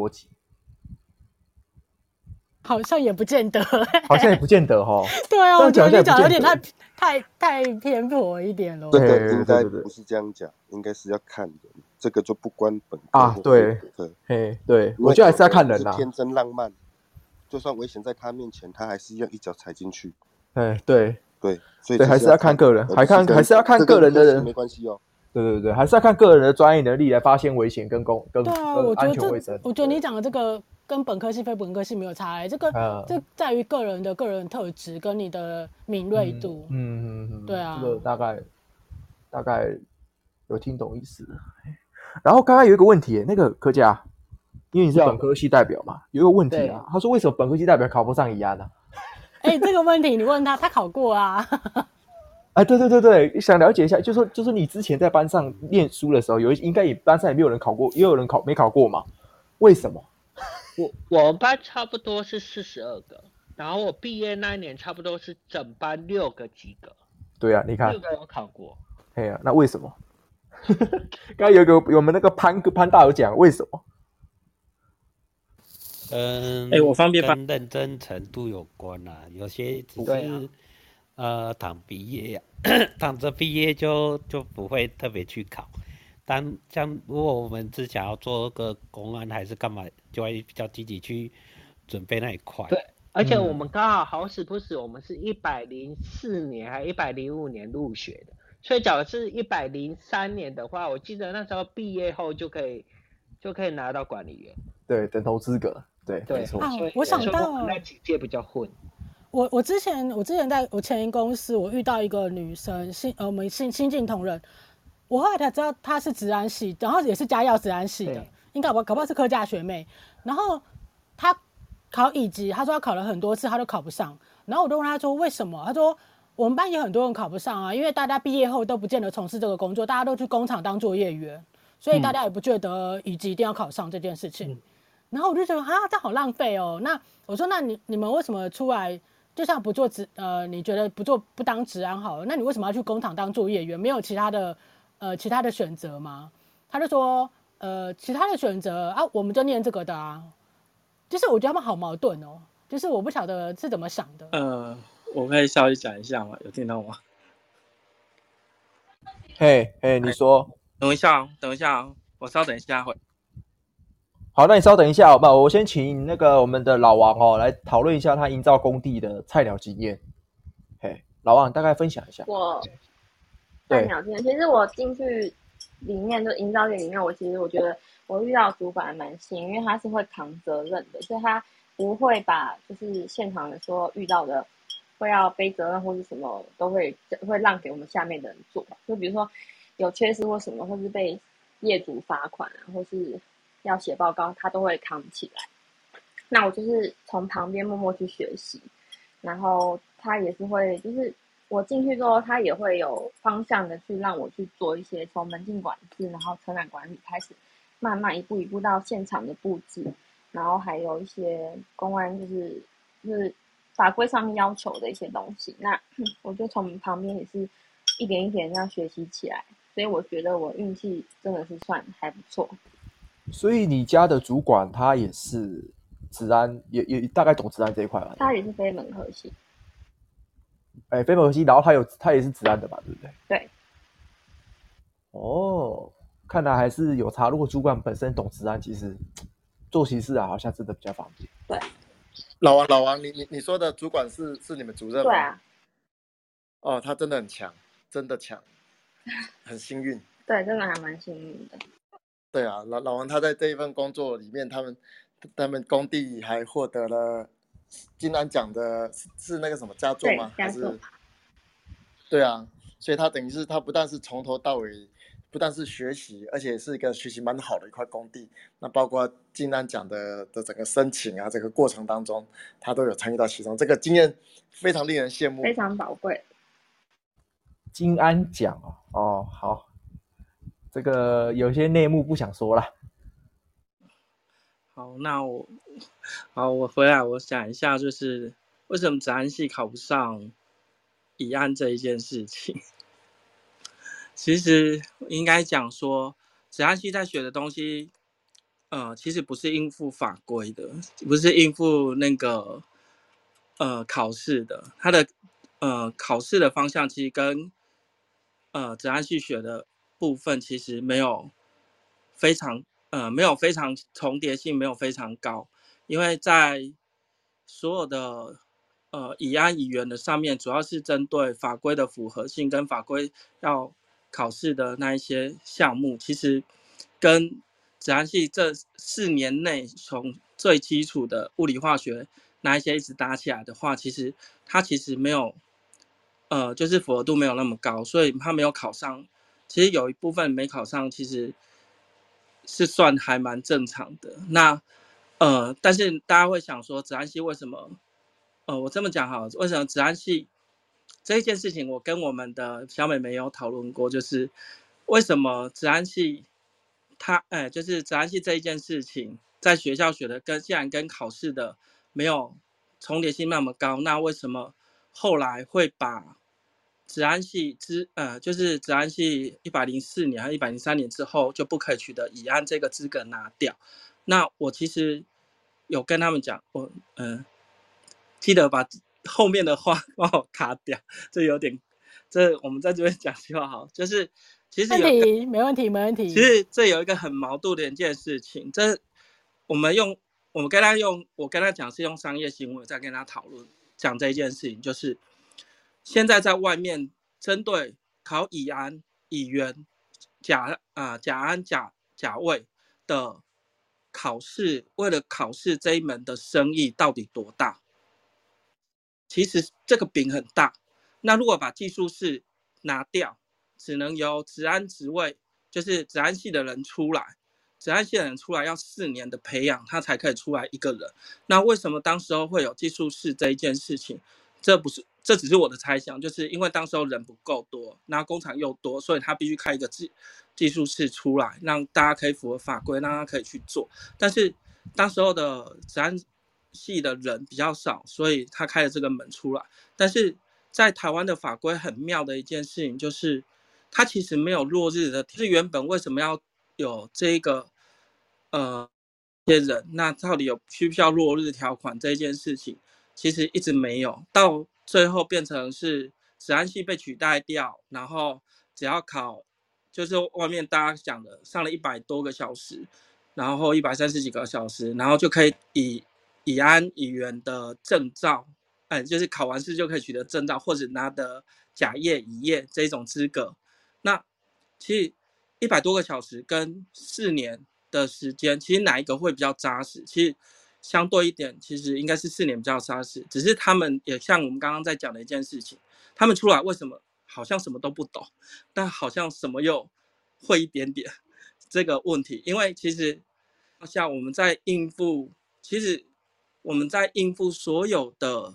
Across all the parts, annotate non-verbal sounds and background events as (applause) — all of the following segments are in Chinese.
逻辑？好像也不见得，(laughs) 好像也不见得哈。(laughs) 对啊，我觉得你讲有点太太太偏颇一点了。这个应该不是这样讲，应该是要看人，这个就不关本科啊。对对，嘿，对，我觉得还是要看人啦。天真浪漫，就算危险在他面前，他还是要一脚踩进去。哎，对对，所以对，还是要看个人，还看还是要看个人的人，没关系哦。对对对，还是要看个人的专业能力来发现危险跟公跟对啊，我觉得这，我觉得你讲的这个。跟本科系、非本科系没有差哎、欸，这个、呃、这在于个人的个人特质跟你的敏锐度。嗯嗯嗯，嗯对啊，这个大概大概有听懂意思。然后刚刚有一个问题、欸，那个柯佳，因为你是本科系代表嘛，有一个问题啊，他说为什么本科系代表考不上宜安呢？(laughs) 哎、欸，这个问题你问他，他考过啊。哎，对对对对，想了解一下，就说就是你之前在班上念书的时候，有应该也班上也没有人考过，也有人考没考过嘛？为什么？我我们班差不多是四十二个，然后我毕业那一年差不多是整班六个及格。对啊，你看，六个有考过。哎呀、啊，那为什么？(laughs) 刚刚有个我们那个潘潘大有讲为什么？嗯，哎，我方便跟认真程度有关啊，有些只是、啊、呃躺毕业，(coughs) 躺着毕业就就不会特别去考。但像如果我们只想要做个公安还是干嘛，就会比较积极去准备那一块。对，而且我们刚好好死不死，我们是一百零四年还一百零五年入学的，所以假如是一百零三年的话，我记得那时候毕业后就可以就可以拿到管理员。对，等同资格。对，对没错。啊，我想到那几届比较混。我我之前我之前在我前一公司，我遇到一个女生，新呃我们新新进同仁。我后来才知道她是职安系，然后也是家药职安系的，对应该搞不搞不好是科家学妹。然后她考乙级，她说她考了很多次，她都考不上。然后我就问她说为什么？她说我们班也很多人考不上啊，因为大家毕业后都不见得从事这个工作，大家都去工厂当作业员，所以大家也不觉得乙级一定要考上这件事情。嗯、然后我就觉得啊，这好浪费哦。那我说那你你们为什么出来就像不做职呃，你觉得不做不当职安好了？那你为什么要去工厂当作业员？没有其他的？呃，其他的选择吗？他就说，呃，其他的选择啊，我们就念这个的啊。就是我觉得他们好矛盾哦，就是我不晓得是怎么想的。呃，我可以稍微讲一下吗？有听到吗？嘿，嘿，你说，等一下，等一下，我稍等一下会。好，那你稍等一下，好吧？我先请那个我们的老王哦来讨论一下他营造工地的菜鸟经验。嘿，老王大概分享一下。我。菜鸟经验，其实我进去里面就营造业里面，我其实我觉得我遇到主管还蛮幸运，因为他是会扛责任的，所以他不会把就是现场的说遇到的会要背责任或是什么都会会让给我们下面的人做。就比如说有缺失或什么，或是被业主罚款啊，或是要写报告，他都会扛起来。那我就是从旁边默默去学习，然后他也是会就是。我进去之后，他也会有方向的去让我去做一些从门禁管制，然后车辆管理开始，慢慢一步一步到现场的布置，然后还有一些公安就是就是法规上面要求的一些东西。那我就从旁边也是一点一点这样学习起来，所以我觉得我运气真的是算还不错。所以你家的主管他也是治安，也也大概懂治安这一块吧？他也是非门核心。哎、欸，非本核心，然后他有他也是治安的吧，对不对？对。哦，看来还是有差。如果主管本身懂治安，其实做其事啊，好像真的比较方便。对。老王，老王，你你你说的主管是是你们主任吗？对啊。哦，他真的很强，真的强，很幸运。(laughs) 对，真的还蛮幸运的。对啊，老老王他在这一份工作里面，他们他们工地还获得了。金安奖的是是那个什么佳作吗？还是？对啊，所以他等于是他不但是从头到尾，不但是学习，而且是一个学习蛮好的一块工地。那包括金安奖的的整个申请啊，这个过程当中，他都有参与到其中，这个经验非常令人羡慕，非常宝贵。金安奖哦，哦好，这个有些内幕不想说了。好，那我好，我回来，我想一下，就是为什么子安系考不上乙安这一件事情。(laughs) 其实应该讲说，子安系在学的东西，呃，其实不是应付法规的，不是应付那个呃考试的，它的呃考试的方向其实跟呃职安系学的部分其实没有非常呃没有非常重叠性，没有非常高，因为在所有的呃乙安乙原的上面，主要是针对法规的符合性跟法规要考试的那一些项目，其实跟自然系这四年内从最基础的物理化学那一些一直搭起来的话，其实它其实没有，呃，就是符合度没有那么高，所以它没有考上。其实有一部分没考上，其实是算还蛮正常的。那呃，但是大家会想说，子安系为什么？呃，我这么讲哈，为什么子安系这一件事情，我跟我们的小美眉有讨论过，就是为什么子安系。他哎，就是子安系这一件事情，在学校学的跟既然跟考试的没有重叠性那么高，那为什么后来会把职安系之呃，就是治安系一百零四年还是一百零三年之后就不可以取得乙安这个资格拿掉？那我其实有跟他们讲，我嗯、呃，记得把后面的话 (laughs) 帮我卡掉，这有点，这我们在这边讲就好，就是。其实问题没问题，没问题。其实这有一个很矛盾的一件事情，这我们用我们跟他用，我跟他讲是用商业行为在跟他讨论讲这一件事情，就是现在在外面针对考乙安、乙原、甲啊、甲安、甲甲位的考试，为了考试这一门的生意到底多大？其实这个饼很大。那如果把技术士拿掉，只能由治安职位，就是治安系的人出来，治安系的人出来要四年的培养，他才可以出来一个人。那为什么当时候会有技术士这一件事情？这不是，这只是我的猜想，就是因为当时候人不够多，那工厂又多，所以他必须开一个技技术室出来，让大家可以符合法规，让他可以去做。但是当时候的治安系的人比较少，所以他开了这个门出来。但是在台湾的法规很妙的一件事情就是。他其实没有落日的，就是原本为什么要有这个呃些人？那到底有需不需要落日条款这件事情，其实一直没有，到最后变成是职安系被取代掉，然后只要考，就是外面大家讲的上了一百多个小时，然后一百三十几个小时，然后就可以以以安以原的证照，哎，就是考完试就可以取得证照，或者拿的甲业乙业这种资格。那其实一百多个小时跟四年的时间，其实哪一个会比较扎实？其实相对一点，其实应该是四年比较扎实。只是他们也像我们刚刚在讲的一件事情，他们出来为什么好像什么都不懂，但好像什么又会一点点这个问题？因为其实像我们在应付，其实我们在应付所有的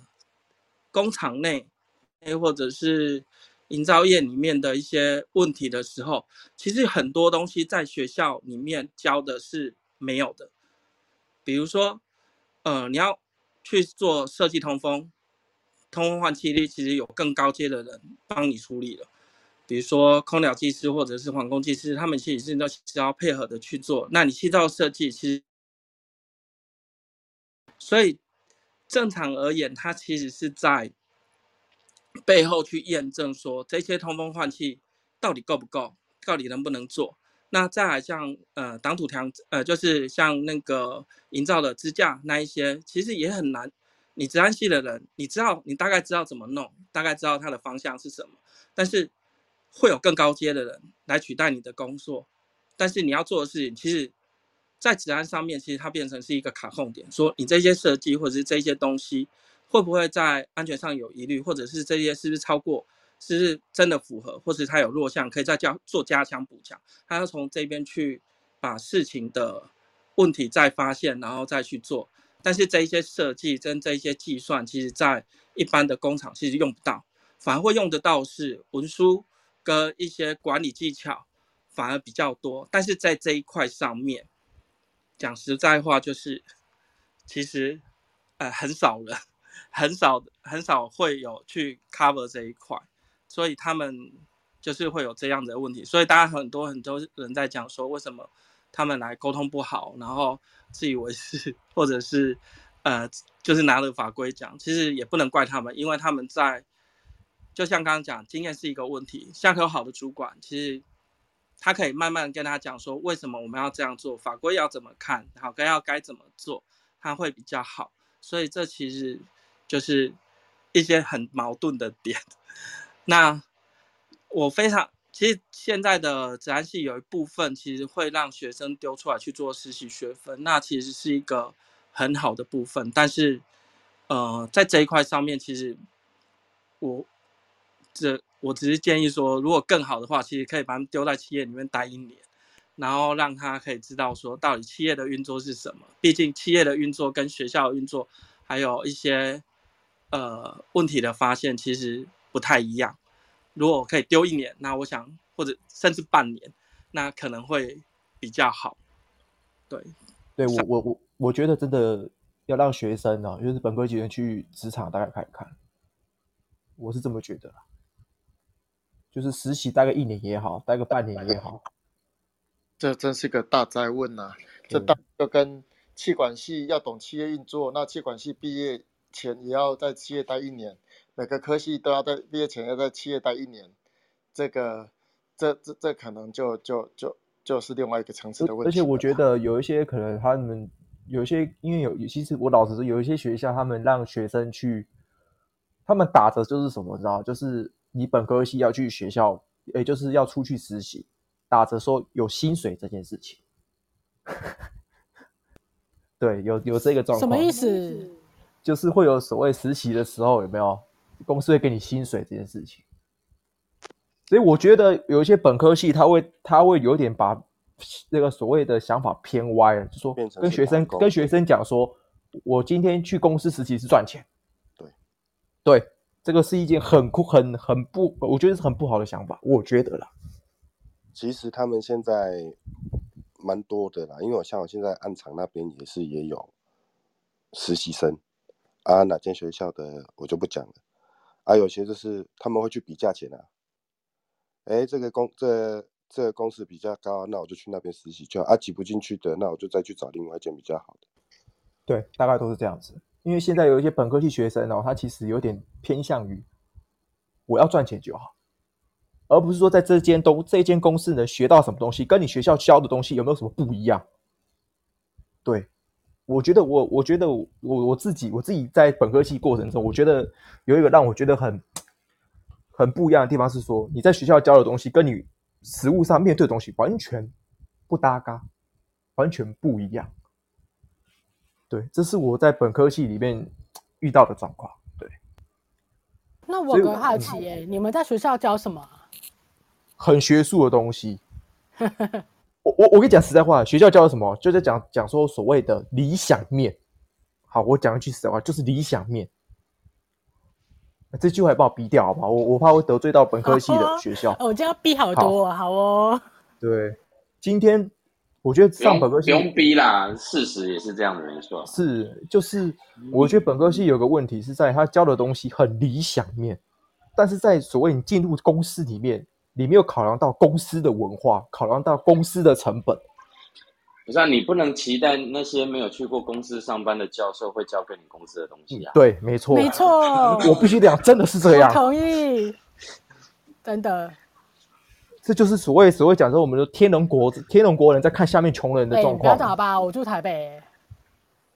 工厂内，或者是。营造业里面的一些问题的时候，其实很多东西在学校里面教的是没有的。比如说，呃，你要去做设计通风、通风换气率，其实有更高阶的人帮你处理了。比如说空调技师或者是环工技师，他们其实是都需要配合的去做。那你气道设计，其实，所以正常而言，它其实是在。背后去验证说这些通风换气到底够不够，到底能不能做？那再来像呃挡土墙，呃就是像那个营造的支架那一些，其实也很难。你职安系的人，你知道你大概知道怎么弄，大概知道它的方向是什么，但是会有更高阶的人来取代你的工作。但是你要做的事情，其实，在职安上面，其实它变成是一个卡控点，说你这些设计或者是这些东西。会不会在安全上有疑虑，或者是这些是不是超过，是真的符合，或是它有弱项，可以再加做加强补强？他要从这边去把事情的问题再发现，然后再去做。但是这一些设计跟这一些计算，其实在一般的工厂其实用不到，反而会用得到是文书跟一些管理技巧，反而比较多。但是在这一块上面，讲实在话，就是其实呃很少人。很少很少会有去 cover 这一块，所以他们就是会有这样的问题。所以大家很多很多人在讲说，为什么他们来沟通不好，然后自以为是，或者是呃，就是拿了法规讲，其实也不能怪他们，因为他们在，就像刚刚讲，经验是一个问题。像有好的主管，其实他可以慢慢跟他讲说，为什么我们要这样做，法规要怎么看，好该要该怎么做，他会比较好。所以这其实就是一些很矛盾的点。那我非常。其实现在的职安系有一部分其实会让学生丢出来去做实习学分，那其实是一个很好的部分。但是，呃，在这一块上面，其实我这我只是建议说，如果更好的话，其实可以把他们丢在企业里面待一年，然后让他可以知道说到底企业的运作是什么。毕竟企业的运作跟学校的运作还有一些呃问题的发现其实不太一样。如果我可以丢一年，那我想或者甚至半年，那可能会比较好。对，对我我我我觉得真的要让学生呢、啊，就是本科学生去职场大概看一看，我是这么觉得。就是实习待个一年也好，待个半年也好，这真是个大哉问呐、啊！这大就跟气管系要懂企业运作，那气管系毕业前也要在企业待一年。每个科系都要在毕业前要在企业待一年，这个，这这这可能就就就就是另外一个层次的问题。而且我觉得有一些可能他们有一些，因为有其实我老实说，有一些学校他们让学生去，他们打着就是什么，你知道，就是你本科系要去学校，也就是要出去实习，打着说有薪水这件事情。(laughs) 对，有有这个状况。什么意思？就是会有所谓实习的时候，有没有？公司会给你薪水这件事情，所以我觉得有一些本科系他会他会有点把那个所谓的想法偏歪了，就说跟学生跟学生讲说，我今天去公司实习是赚钱，对对，这个是一件很酷很很不，我觉得是很不好的想法，我觉得啦。其实他们现在蛮多的啦，因为我像我现在案场那边也是也有实习生啊，哪间学校的我就不讲了。啊，有些就是他们会去比价钱啊，哎，这个公这这个公司比较高，那我就去那边实习就。啊，挤不进去的，那我就再去找另外一间比较好的。对，大概都是这样子。因为现在有一些本科系学生哦，他其实有点偏向于我要赚钱就好，而不是说在这间东这间公司能学到什么东西，跟你学校教的东西有没有什么不一样？对。我觉得我，我觉得我我自己我自己在本科系过程中，我觉得有一个让我觉得很很不一样的地方是说，你在学校教的东西跟你实务上面对的东西完全不搭嘎，完全不一样。对，这是我在本科系里面遇到的状况。对。那我很好奇诶、欸，你们在学校教什么？很学术的东西。(laughs) 我我我跟你讲实在话，学校教的什么？就在讲讲说所谓的理想面。好，我讲一句实在话，就是理想面。这句话也帮我逼掉好不好？我我怕会得罪到本科系的学校。哦，我这样逼好多，好，好哦。对，今天我觉得上本科系不用，不用逼啦，事实也是这样的，没错。是，就是我觉得本科系有个问题是在他教的东西很理想面，但是在所谓你进入公司里面。你没有考量到公司的文化，考量到公司的成本。不是啊，你不能期待那些没有去过公司上班的教授会教给你公司的东西啊。对，没错，没错，我必须讲，真的是这样。同意，真的。这就是所谓所谓讲说，我们的天龙国天龙国人在看下面穷人的状况。不要讲吧，我住台北。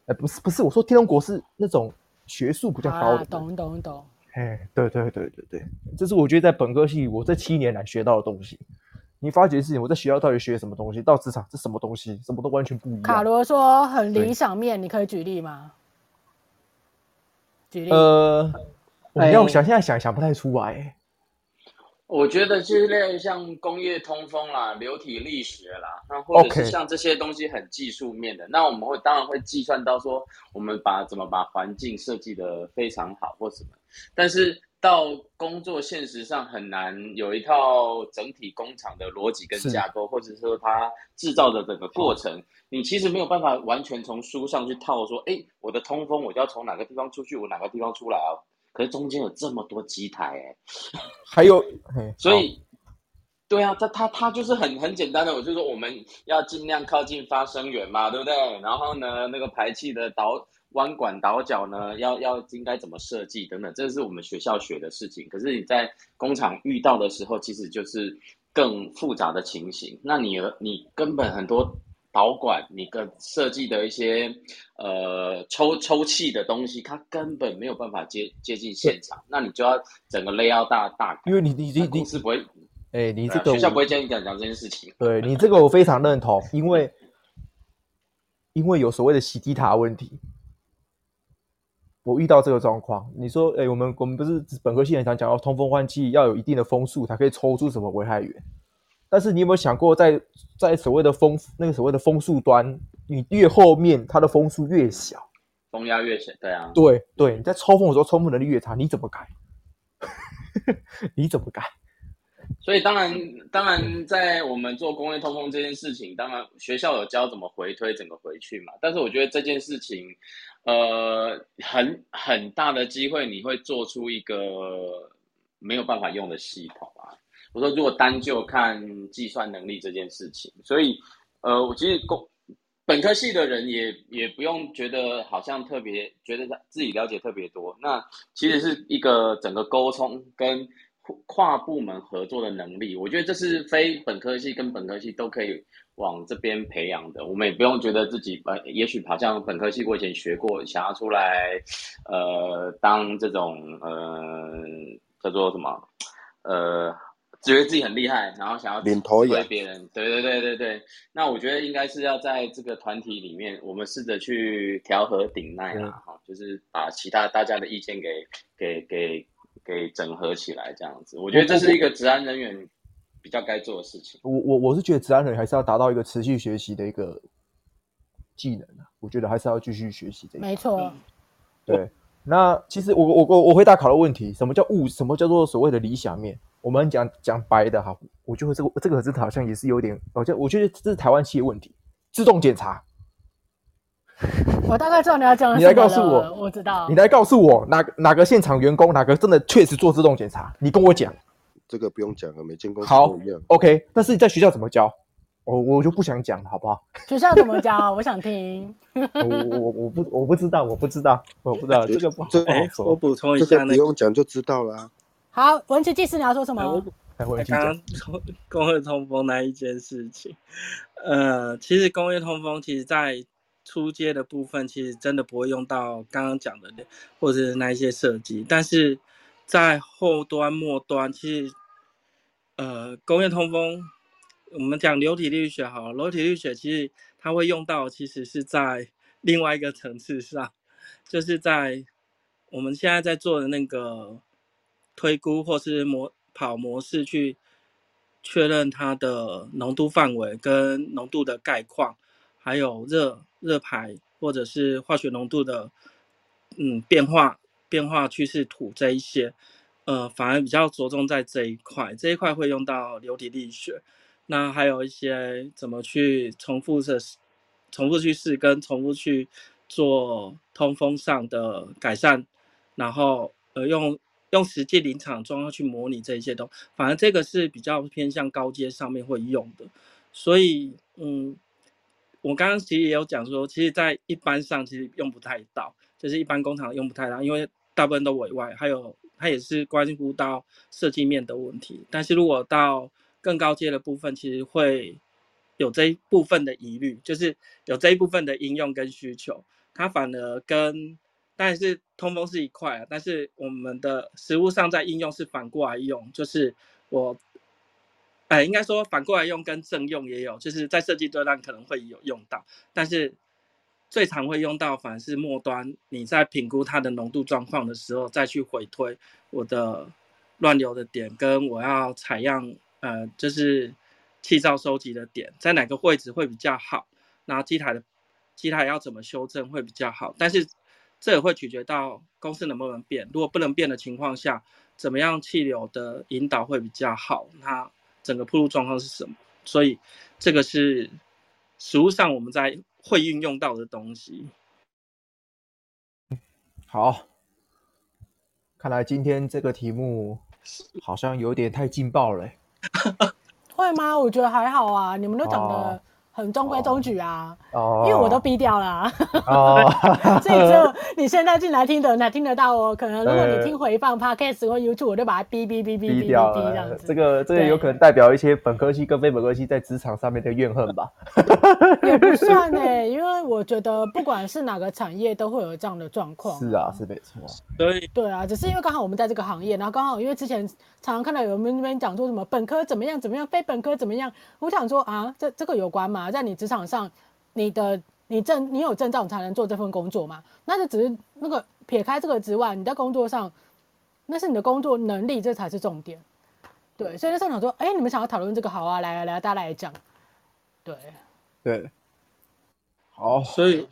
哎，不是不是，我说天龙国是那种学术比较高的。懂懂懂。哎，对对对对对，这是我觉得在本科系我这七年来学到的东西。你发觉的事情，我在学校到底学什么东西？到职场这什么东西？什么都完全不一样。卡罗说很理想面，你可以举例吗？举例。呃，我要想现在想想不太出来。我觉得就是类似像工业通风啦、流体力学啦，那或者是像这些东西很技术面的.那我们会当然会计算到说，我们把怎么把环境设计得非常好或什么，但是到工作现实上很难有一套整体工厂的逻辑跟架构，或者说它制造的整个过程，你其实没有办法完全从书上去套说，哎，我的通风我就要从哪个地方出去，我哪个地方出来啊。可是中间有这么多机台哎，(laughs) 还有，(laughs) 所以对啊，他他他就是很很简单的，我就说我们要尽量靠近发声源嘛，对不对？然后呢，那个排气的导弯管导角呢，要要应该怎么设计等等，这是我们学校学的事情。可是你在工厂遇到的时候，其实就是更复杂的情形。那你你根本很多导管，你跟设计的一些呃抽抽气的东西，它根本没有办法接接近现场，那你就要整个 layout 大大，因为你你你你是不会。哎、欸，你这个、啊、学校不会建议讲讲这件事情。对你这个我非常认同，因为因为有所谓的洗地塔问题，我遇到这个状况。你说，哎、欸，我们我们不是本科系很常讲到通风换气要有一定的风速才可以抽出什么危害源，但是你有没有想过在，在在所谓的风那个所谓的风速端，你越后面它的风速越小，风压越小，对啊，对对，你在抽风的时候抽风能力越差，你怎么改？(laughs) 你怎么改？所以当然，当然，在我们做工业通风这件事情，当然学校有教怎么回推整个回去嘛。但是我觉得这件事情，呃，很很大的机会你会做出一个没有办法用的系统啊。我说如果单就看计算能力这件事情，所以呃，我其实工本科系的人也也不用觉得好像特别觉得自己了解特别多，那其实是一个整个沟通跟。跨部门合作的能力，我觉得这是非本科系跟本科系都可以往这边培养的。我们也不用觉得自己呃，也许好像本科系我以前学过，想要出来呃当这种呃叫做什么呃，觉得自己很厉害，然后想要领头羊别人。对对对对对。那我觉得应该是要在这个团体里面，我们试着去调和顶耐啦，哈、嗯，就是把其他大家的意见给给给。给整合起来，这样子，我觉得这是一个治安人员比较该做的事情。我我我是觉得治安人员还是要达到一个持续学习的一个技能啊，我觉得还是要继续学习这个。没错。对，那其实我我我我回答考的问题，什么叫物？什么叫做所谓的理想面？我们讲讲白的哈，我觉得这个这个真的好像也是有点，我觉我觉得这是台湾企业问题，自动检查。我大概知道你要讲什么。你来告诉我，我知道。你来告诉我哪哪个现场员工，哪个真的确实做自动检查？你跟我讲。这个不用讲了，每间公司都一样。OK，但是你在学校怎么教？我我就不想讲了，好不好？学校怎么教？我想听。我我我不我不知道，我不知道，我不知道这个不好。我补充一下，不用讲就知道了。好，文琪技师，你要说什么？刚刚工业通风那一件事情，呃，其实工业通风其实在。出街的部分其实真的不会用到刚刚讲的，或者是那一些设计，但是在后端末端，其实呃工业通风，我们讲流体力学好了，流体力学其实它会用到，其实是在另外一个层次上，就是在我们现在在做的那个推估或是模跑模式去确认它的浓度范围跟浓度的概况，还有热。热排或者是化学浓度的，嗯，变化变化趋势图这一些，呃，反而比较着重在这一块，这一块会用到流体力学。那还有一些怎么去重复的，重复去试跟重复去做通风上的改善，然后呃用用实际临场状况去模拟这一些东西，反而这个是比较偏向高阶上面会用的。所以嗯。我刚刚其实也有讲说，其实，在一般上其实用不太到，就是一般工厂用不太到，因为大部分都委外，还有它也是关乎到设计面的问题。但是如果到更高阶的部分，其实会有这一部分的疑虑，就是有这一部分的应用跟需求，它反而跟但是通风是一块啊，但是我们的实务上在应用是反过来用，就是我。哎，应该说反过来用跟正用也有，就是在设计端段可能会有用到，但是最常会用到反而是末端，你在评估它的浓度状况的时候，再去回推我的乱流的点跟我要采样，呃，就是气罩收集的点在哪个位置会比较好，然后机台的机台要怎么修正会比较好，但是这也会取决到公司能不能变，如果不能变的情况下，怎么样气流的引导会比较好，那。整个铺路状况是什么？所以这个是实物上我们在会运用到的东西。好，看来今天这个题目好像有点太劲爆了。(laughs) 会吗？我觉得还好啊，你们都讲的很中规中矩啊。哦。因为我都逼掉了。哦。(laughs) 所以只有你现在进来听的人才听得到哦。可能如果你听回放 (laughs) Podcast 或 YouTube，我就把它逼逼逼逼逼掉这样子。这个这个有可能代表一些本科系跟非本科系在职场上面的怨恨吧。(laughs) 也不算哎，因为我觉得不管是哪个产业都会有这样的状况。是啊，是没错。对。对啊，只是因为刚好我们在这个行业，然后刚好因为之前常常看到有人那边讲说什么本科怎么样怎么样，非本科怎么样，我想说啊，这这个有关吗？在你职场上，你的你证你有证照你才能做这份工作嘛？那就只是那个撇开这个之外，你在工作上，那是你的工作能力，这才是重点。对，所以那时候想说，哎，你们想要讨论这个好啊，来来来，大家来讲。对。对。好，所以，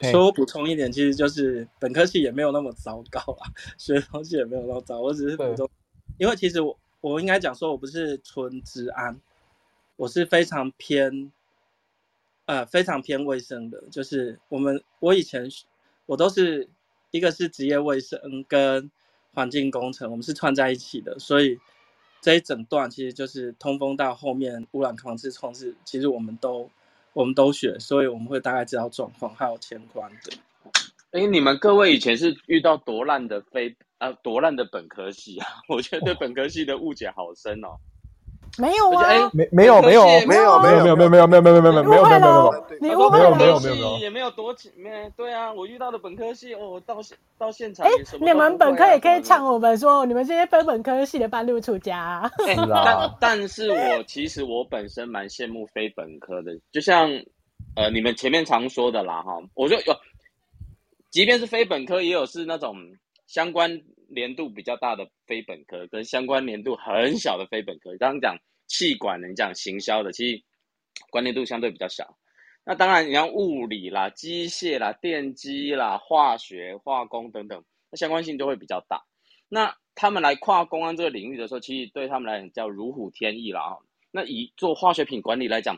所以我补充一点，其实就是本科系也没有那么糟糕啊，学的东西也没有那么糟，我只是补充，因为其实我我应该讲说，我不是纯治安，我是非常偏，呃，非常偏卫生的，就是我们我以前我都是一个是职业卫生跟环境工程，我们是串在一起的，所以这一整段其实就是通风到后面污染防治控制，其实我们都。我们都学，所以我们会大概知道状况，还有前观的。哎、你们各位以前是遇到多烂的非啊，多烂的本科系啊？(laughs) 我觉得对本科系的误解好深哦。没有啊，没没有没有没有没有没有没有没有没有没有没有没有没有没有没有没有没有没有没有没有也没有多没对啊，我遇到的本科系哦，到现到现场哎，你们本科也可以呛我们说，你们这些非本科系的半路出家。是啊，但但是我其实我本身蛮羡慕非本科的，就像呃你们前面常说的啦哈，我就有，即便是非本科，也有是那种相关。年度比较大的非本科跟相关年度很小的非本科，刚刚讲气管，你讲行销的，其实关联度相对比较小。那当然，你像物理啦、机械啦、电机啦、化学、化工等等，那相关性就会比较大。那他们来跨公安这个领域的时候，其实对他们来讲叫如虎添翼啦。那以做化学品管理来讲，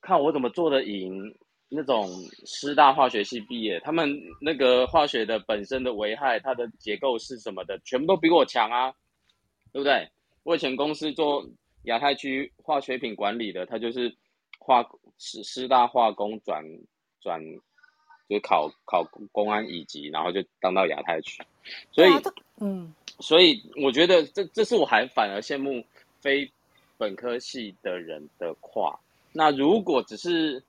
看我怎么做得赢。那种师大化学系毕业，他们那个化学的本身的危害，它的结构是什么的，全部都比我强啊，对不对？我以前公司做亚太区化学品管理的，他就是化师师大化工转转，就考考公安乙级，然后就当到亚太区，所以嗯，所以我觉得这这是我还反而羡慕非本科系的人的跨。那如果只是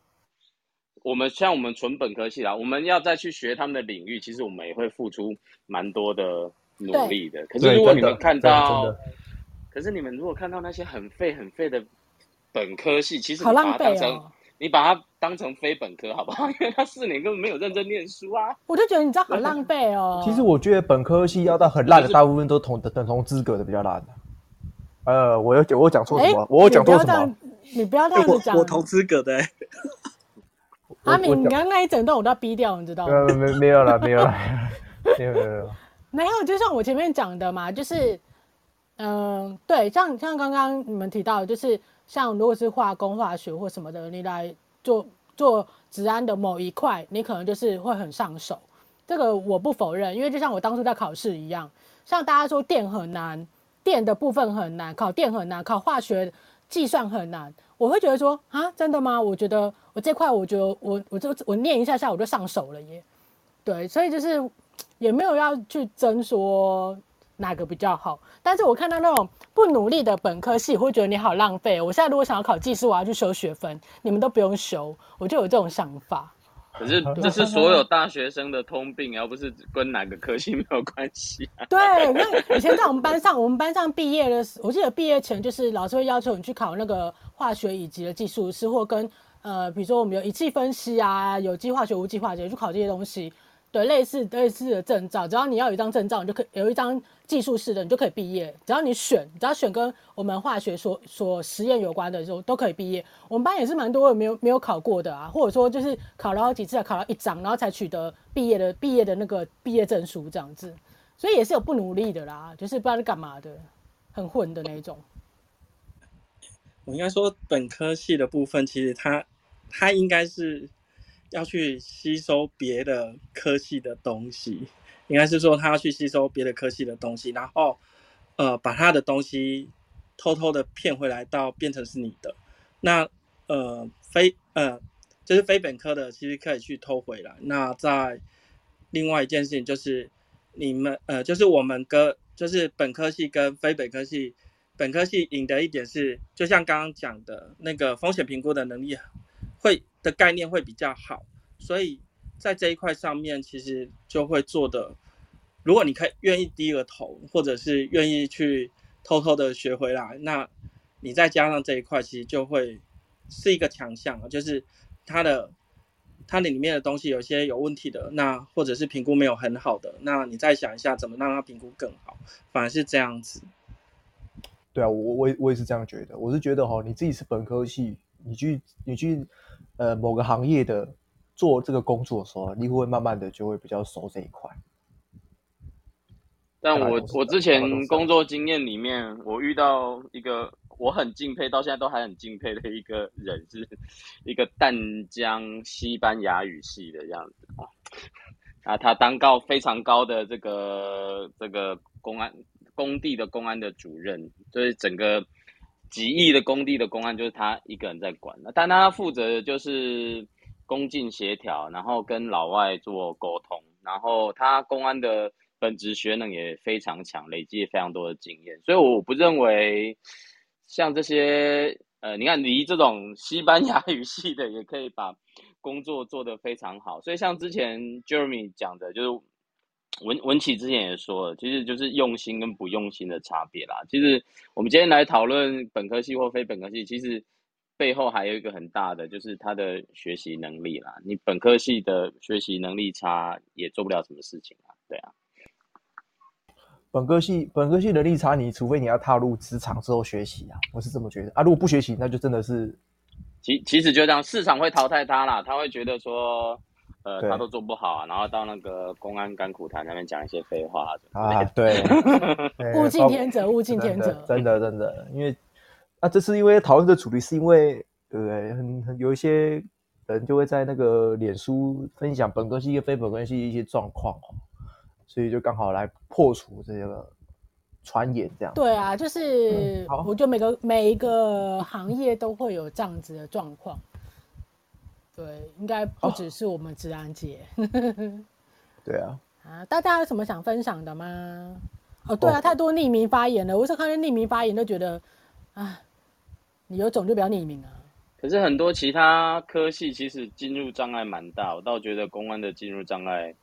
我们像我们纯本科系啦，我们要再去学他们的领域，其实我们也会付出蛮多的努力的。可是如果你们看到，可是你们如果看到那些很废很废的本科系，其实你把它当成、哦、你把它当成非本科好不好？(laughs) 因为他四年根本没有认真念书啊。我就觉得你知道很浪费哦。(laughs) 其实我觉得本科系要到很烂的，大部分都同等同资格的比较烂的。呃，我有我讲错什么？我有讲错什么？你不要这样子讲、欸，我同资格的、欸。阿明，你刚刚那一整段我都要逼掉，你知道吗？没没有了，没有了，没有没有。(laughs) 没有，就像我前面讲的嘛，就是，嗯、呃，对，像像刚刚你们提到的，就是像如果是化工、化学或什么的，你来做做治安的某一块，你可能就是会很上手。这个我不否认，因为就像我当初在考试一样，像大家说电很难，电的部分很难，考电很难，考化学计算很难。我会觉得说啊，真的吗？我觉得我这块，我觉得我我就我念一下下我就上手了耶。对，所以就是也没有要去争说哪个比较好。但是我看到那种不努力的本科系，我会觉得你好浪费。我现在如果想要考技师，我要去修学分，你们都不用修，我就有这种想法。可是这是所有大学生的通病，而不是跟哪个科系没有关系啊。对，那以前在我们班上，我们班上毕业的时候，我记得毕业前就是老师会要求你去考那个化学乙级的技术师，或跟呃，比如说我们有仪器分析啊，有机化学、无机化学，去考这些东西。对，类似类似的证照，只要你要有一张证照，你就可以有一张技术式的，你就可以毕业。只要你选，只要选跟我们化学所所实验有关的，就都可以毕业。我们班也是蛮多人没有没有考过的啊，或者说就是考了好几次，考了一张，然后才取得毕业的毕业的那个毕业证书这样子。所以也是有不努力的啦，就是不知道是干嘛的，很混的那种。我应该说本科系的部分，其实它他应该是。要去吸收别的科系的东西，应该是说他要去吸收别的科系的东西，然后，呃，把他的东西偷偷的骗回来到变成是你的。那呃非呃就是非本科的，其实可以去偷回来。那在另外一件事情就是你们呃就是我们跟就是本科系跟非本科系，本科系赢的一点是，就像刚刚讲的那个风险评估的能力会的概念会比较好，所以在这一块上面其实就会做的。如果你可以愿意低个头，或者是愿意去偷偷的学回来，那你再加上这一块，其实就会是一个强项啊。就是它的它里面的东西有些有问题的，那或者是评估没有很好的，那你再想一下怎么让它评估更好，反而是这样子。对啊，我我我也是这样觉得。我是觉得哈，你自己是本科系，你去你去呃某个行业的做这个工作的时候，你会慢慢的就会比较熟这一块。但我我之前工作经验里面，我遇到一个我很敬佩，到现在都还很敬佩的一个人，是一个淡江西班牙语系的样子啊。啊，他当高非常高的这个这个公安工地的公安的主任，就是整个几亿的工地的公安，就是他一个人在管。但他负责的就是工进协调，然后跟老外做沟通，然后他公安的。本职学能也非常强，累积非常多的经验，所以我不认为像这些呃，你看离这种西班牙语系的也可以把工作做得非常好。所以像之前 Jeremy 讲的，就是文文琪之前也说了，其实就是用心跟不用心的差别啦。其实我们今天来讨论本科系或非本科系，其实背后还有一个很大的，就是他的学习能力啦。你本科系的学习能力差，也做不了什么事情啊，对啊。本科系本科系能力差，你除非你要踏入职场之后学习啊，我是这么觉得啊。如果不学习，那就真的是，其其实就这样，市场会淘汰他啦，他会觉得说，呃，他都做不好啊，然后到那个公安甘苦谈那边讲一些废话啊，(laughs) 对，物竞天择，物竞天择，真的真的，因为啊，这是因为讨论的主题，是因为对不对？很很有一些人就会在那个脸书分享本科系跟非本科系一些状况哦。所以就刚好来破除这个传言，这样。对啊，就是我觉得每个每一个行业都会有这样子的状况。对，应该不只是我们治安界。(laughs) 对啊。啊，大家有什么想分享的吗？哦，对啊，太多匿名发言了。我是看见匿名发言都觉得，啊，你有种就不要匿名啊。可是很多其他科系其实进入障碍蛮大，我倒觉得公安的进入障碍。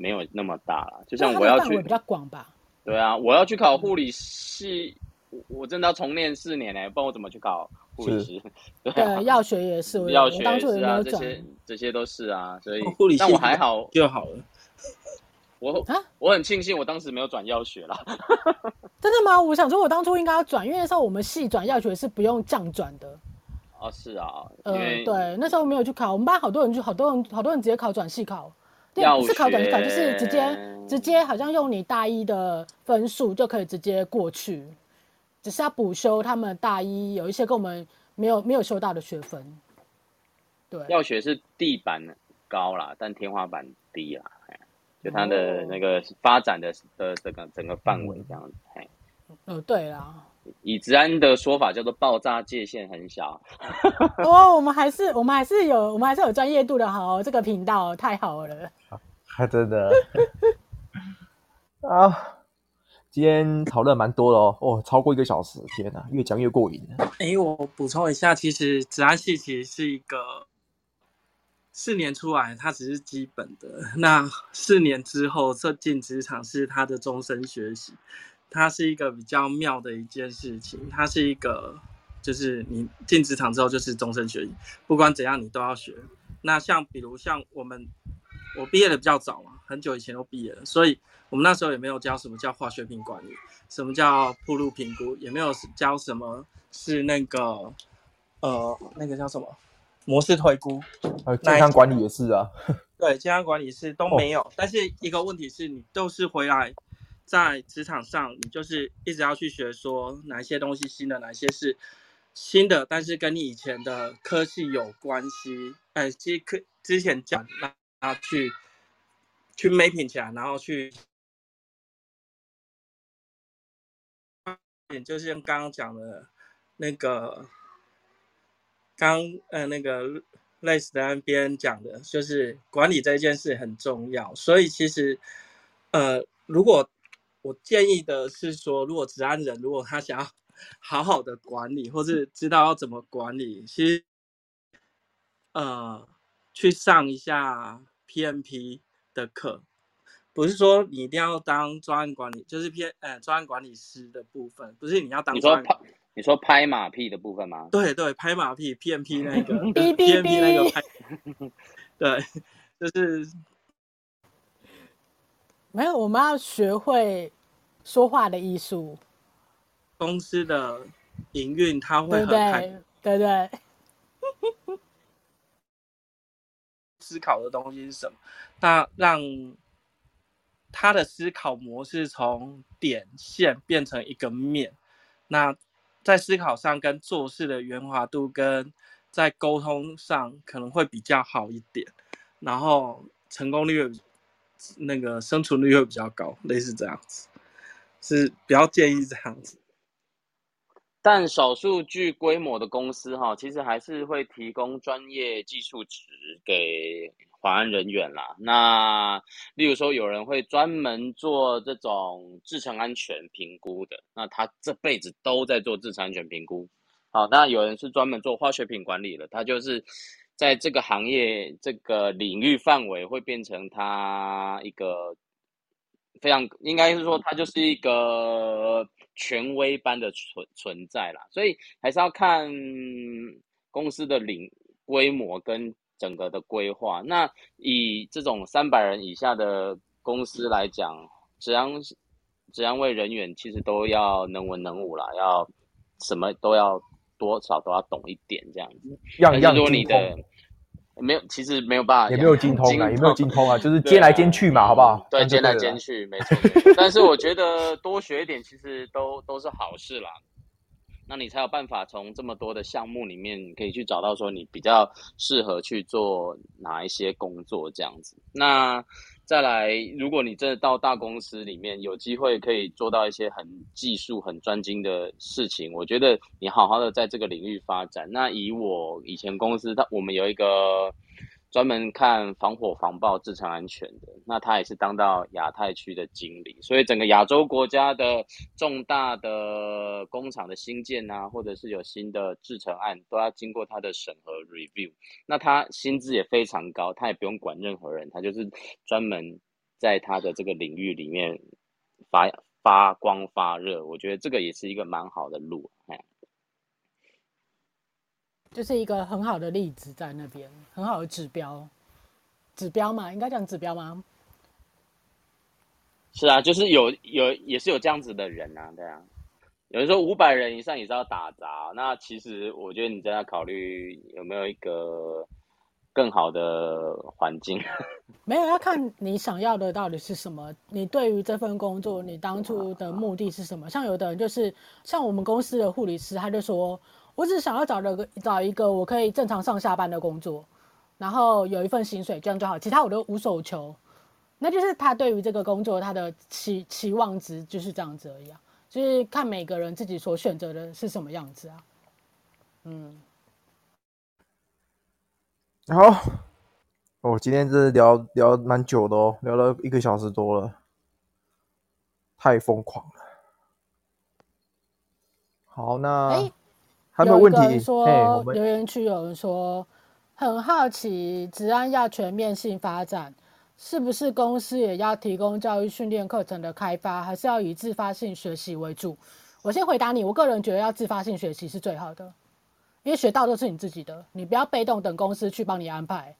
没有那么大了，就像我要去比较广吧。对啊，我要去考护理系，我我真的要重念四年呢、欸，不然我怎么去考护理师？对，啊、对，药学也是，药学也是啊，这些这些都是啊，所以护理系但我还好就好了。我啊，我很庆幸我当时没有转药学啦。(laughs) 真的吗？我想说，我当初应该要转，因为那时候我们系转药学是不用降转的。哦，是啊，呃，对，那时候没有去考，我们班好多人就好多人好多人直接考转系考。对，不是考转系考，就是直接直接好像用你大一的分数就可以直接过去，只是要补修他们大一有一些跟我们没有没有修到的学分。对，药学是地板高啦，但天花板低啦，就它的那个发展的的这个整个范围这样子。嘿，呃，对啦。以职安的说法叫做爆炸界限很小。哦，我们还是我们还是有我们还是有专业度的，好，这个频道太好了。还真的啊！(laughs) 今天讨论蛮多的哦，哦，超过一个小时，天哪，越讲越过瘾。哎、我补充一下，其实职安系其实是一个四年出来，它只是基本的。那四年之后，这进职场是他的终身学习。它是一个比较妙的一件事情，它是一个，就是你进职场之后就是终身学习，不管怎样你都要学。那像比如像我们，我毕业的比较早嘛，很久以前都毕业了，所以我们那时候也没有教什么叫化学品管理，什么叫铺路评估，也没有教什么是那个，呃，那个叫什么模式推估，呃，健康管理也是啊，(laughs) 对，健康管理是都没有。哦，但是一个问题是你都是回来。在职场上，你就是一直要去学，说哪些东西新的，哪些是新的，但是跟你以前的科系有关系。哎，其实科之前讲，那去去 mapping 起来，然后去就是像刚刚讲的，那个刚呃那个类似的那边讲的，就是管理这件事很重要。所以其实呃，如果我建议的是说，如果职安人如果他想要 (laughs) 好好的管理，或是知道要怎么管理，其实呃去上一下 PMP 的课。不是说你一定要当专案管理，就是偏呃专案管理师的部分，不是你要当。你说拍，你说拍马屁的部分吗？对对，拍马屁，PMP (laughs) 那个，PMP 那个拍，对，就是 (laughs) 没有，我们要学会说话的艺术。公司的营运，他会很对对对，(laughs) 思考的东西是什么？那让。他的思考模式从点线变成一个面，那在思考上跟做事的圆滑度跟在沟通上可能会比较好一点，然后成功率那个生存率会比较高，类似这样子，是比较建议这样子。但少数具规模的公司哈，其实还是会提供专业技术值给。保安人员啦，那例如说有人会专门做这种制程安全评估的，那他这辈子都在做制程安全评估。好，那有人是专门做化学品管理的，他就是在这个行业这个领域范围会变成他一个非常应该是说它就是一个权威般的存存在啦，所以还是要看公司的领规模跟。整个的规划，那以这种三百人以下的公司来讲，职安职安卫人员其实都要能文能武啦，要什么都要多少都要懂一点这样子。样样精通。没有，其实没有办法，也没有精通啊，也没有精通啊，就是兼来兼去嘛，好不好？对，兼来兼去，没错。(laughs) 但是我觉得多学一点，其实都都是好事啦。那你才有办法从这么多的项目里面，可以去找到说你比较适合去做哪一些工作这样子。那再来，如果你真的到大公司里面有机会可以做到一些很技术、很专精的事情，我觉得你好好的在这个领域发展。那以我以前公司，它我们有一个。专门看防火防爆制程安全的，那他也是当到亚太区的经理，所以整个亚洲国家的重大的工厂的新建啊，或者是有新的制程案，都要经过他的审核 review。那他薪资也非常高，他也不用管任何人，他就是专门在他的这个领域里面发发光发热。我觉得这个也是一个蛮好的路，哎。就是一个很好的例子在那边，很好的指标，指标嘛，应该讲指标吗？是啊，就是有有也是有这样子的人啊，对啊。有人说五百人以上也是要打杂，那其实我觉得你在那考虑有没有一个更好的环境。(laughs) 没有，要看你想要的到底是什么。你对于这份工作，你当初的目的是什么？像有的人就是像我们公司的护理师，他就说。我只想要找了个找一个我可以正常上下班的工作，然后有一份薪水，这样就好，其他我都无所求。那就是他对于这个工作他的期期望值就是这样子而已啊，就是看每个人自己所选择的是什么样子啊。嗯，好，哦，今天这聊聊蛮久的哦，聊了一个小时多了，太疯狂了。好，那。欸有问题。有人说留言区有人说很好奇，职安要全面性发展，是不是公司也要提供教育训练课程的开发，还是要以自发性学习为主？我先回答你，我个人觉得要自发性学习是最好的，因为学到都是你自己的，你不要被动等公司去帮你安排。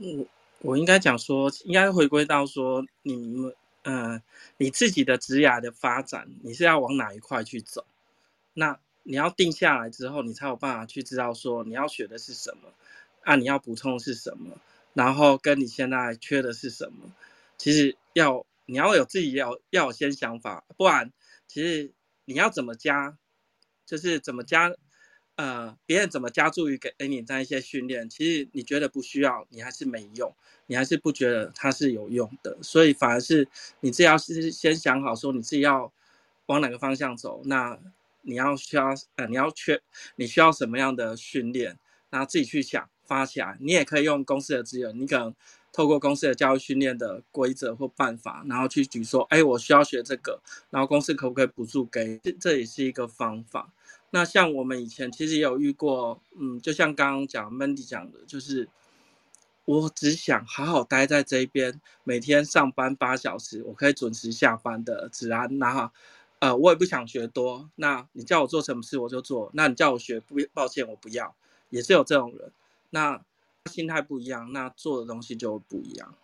嗯，我应该讲说，应该回归到说，你们呃，你自己的职涯的发展，你是要往哪一块去走？那你要定下来之后，你才有办法去知道说你要学的是什么，啊，你要补充的是什么，然后跟你现在缺的是什么。其实要你要有自己要要有先想法，不然其实你要怎么加，就是怎么加，呃，别人怎么加注于给给你这样一些训练，其实你觉得不需要，你还是没用，你还是不觉得它是有用的。所以反而是你自己要是先想好说你自己要。往哪个方向走，那你要需要呃，你要缺你需要什么样的训练，然后自己去想发起来。你也可以用公司的资源，你可能透过公司的教育训练的规则或办法，然后去举说，哎，我需要学这个，然后公司可不可以补助给？这这也是一个方法。那像我们以前其实也有遇过，嗯，就像刚刚讲 Mandy 讲的，就是我只想好好待在这边，每天上班八小时，我可以准时下班的子安，然后呃，我也不想学多。那你叫我做什么事我就做，那你叫我学不，抱歉我不要，也是有这种人。那心态不一样，那做的东西就不一样。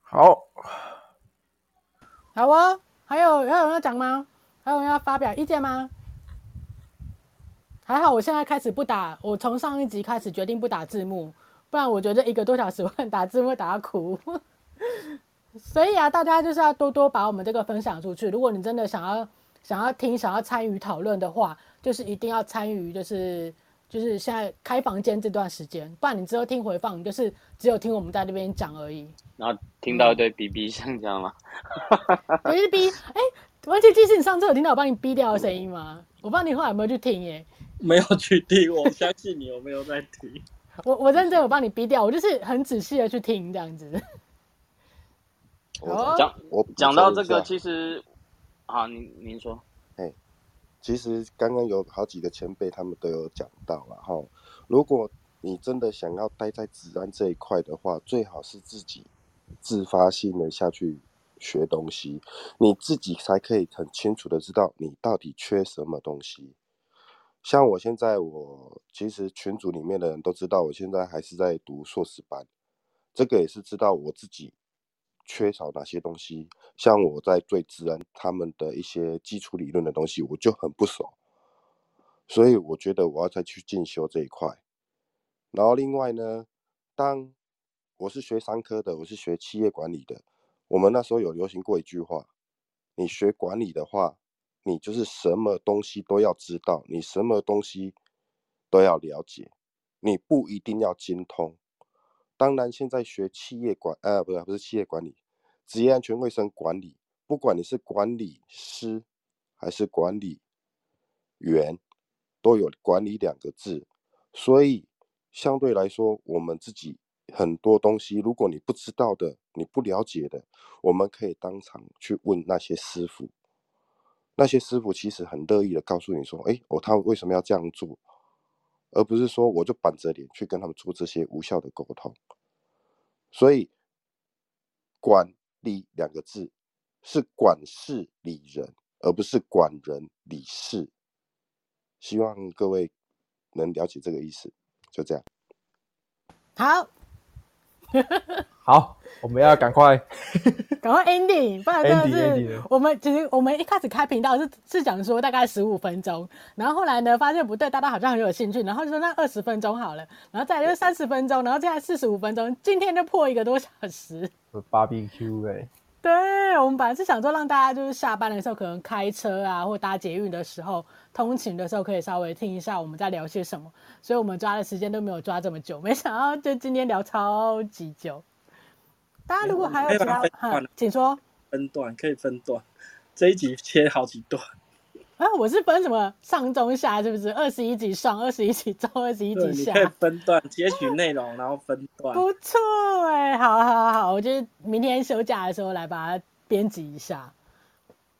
好。好哦，还有还有人要讲吗？还有人要发表意见吗？还好，我现在开始不打，我从上一集开始决定不打字幕，不然我觉得一个多小时我 (laughs) 打字幕打到哭。所以啊，大家就是要多多把我们这个分享出去。如果你真的想要想要听、想要参与讨论的话，就是一定要参与，就是。就是现在开房间这段时间，不然你之后听回放，你就是只有听我们在那边讲而已。然后听到一堆哔哔声，这样吗？有一哔，哎，而且其实你上次有听到我帮你哔掉的声音吗？我不知道你后来有没有去听耶？没有去听，我相信你，我没有在听。我我认真有帮你逼掉，我就是很仔细的去听这样子。讲我讲到这个，其实，好，您您说。哎其实刚刚有好几个前辈，他们都有讲到了哈。如果你真的想要待在职安这一块的话，最好是自己自发性的下去学东西，你自己才可以很清楚的知道你到底缺什么东西。像我现在，我其实群组里面的人都知道，我现在还是在读硕士班，这个也是知道我自己。缺少哪些东西？像我在对自然他们的一些基础理论的东西，我就很不熟，所以我觉得我要再去进修这一块。然后另外呢，当我是学商科的，我是学企业管理的，我们那时候有流行过一句话：你学管理的话，你就是什么东西都要知道，你什么东西都要了解，你不一定要精通。当然，现在学企业管，呃，不是不是企业管理，职业安全卫生管理，不管你是管理师还是管理员，都有管理两个字。所以相对来说，我们自己很多东西，如果你不知道的，你不了解的，我们可以当场去问那些师傅。那些师傅其实很乐意的告诉你说，哎，哦，他为什么要这样做？而不是说我就板着脸去跟他们做这些无效的沟通，所以管理两个字是管事理人，而不是管人理事。希望各位能了解这个意思，就这样。好。(laughs) 好，我们要赶快，(laughs) 赶快 ending，不然真的是我们其实我们一开始开频道是是讲说大概十五分钟，然后后来呢发现不对，大家好像很有兴趣，然后就说那二十分钟好了，然后再来就三十分钟，然后现在四十五分钟，今天就破一个多小时。(laughs) BBQ 哎。对，我们本来是想说让大家就是下班的时候可能开车啊，或搭捷运的时候通勤的时候可以稍微听一下我们在聊些什么，所以我们抓的时间都没有抓这么久，没想到就今天聊超级久。大家如果还有其他，请说。分段可以分段，这一集切好几段。啊，我是分什么上中下，是不是？二十一集上，二十一集中，二十一集下。可以分段截取内容，然后分段。不错哎，好好好，我就明天休假的时候来把它编辑一下。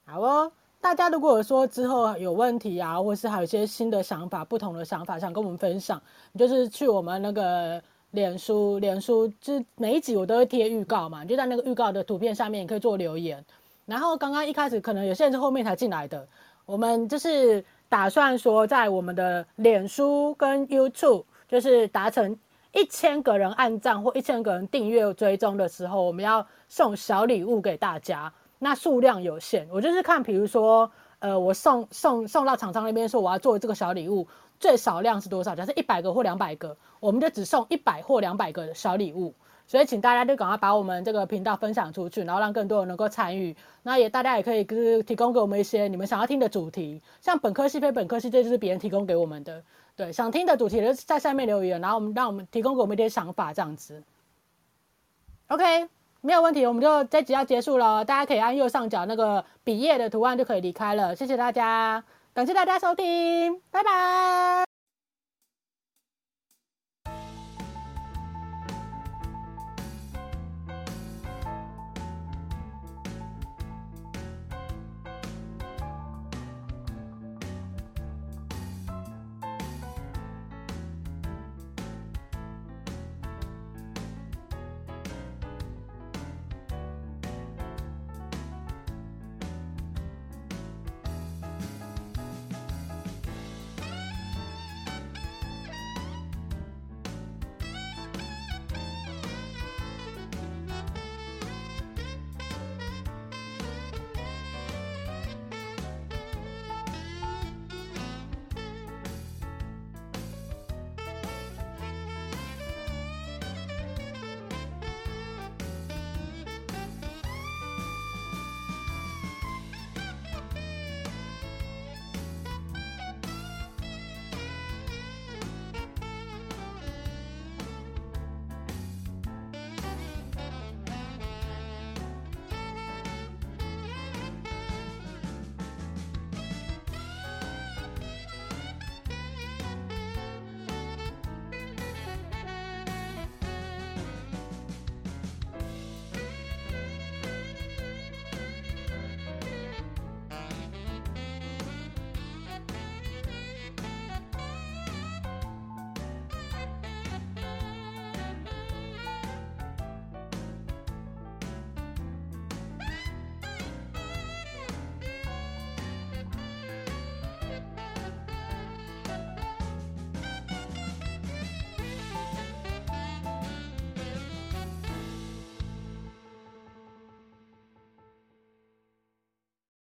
好哦，大家如果说之后有问题啊，或是还有一些新的想法、不同的想法想跟我们分享，你就是去我们那个脸书，脸书就是每一集我都会贴预告嘛，你就在那个预告的图片下面，你可以做留言。然后刚刚一开始可能有些人是后面才进来的。我们就是打算说，在我们的脸书跟 YouTube，就是达成一千个人按赞或一千个人订阅追踪的时候，我们要送小礼物给大家。那数量有限，我就是看，比如说，呃，我送送送到厂商那边说我要做这个小礼物，最少量是多少？假设一百个或两百个，我们就只送一百或两百个小礼物。所以，请大家就赶快把我们这个频道分享出去，然后让更多人能够参与。那也大家也可以就是提供给我们一些你们想要听的主题，像本科系、非本科系，这就是别人提供给我们的。对，想听的主题就在下面留言，然后我们让我们提供给我们一些想法，这样子。OK，没有问题，我们就这集要结束了，大家可以按右上角那个笔页的图案就可以离开了。谢谢大家，感谢大家收听，拜拜。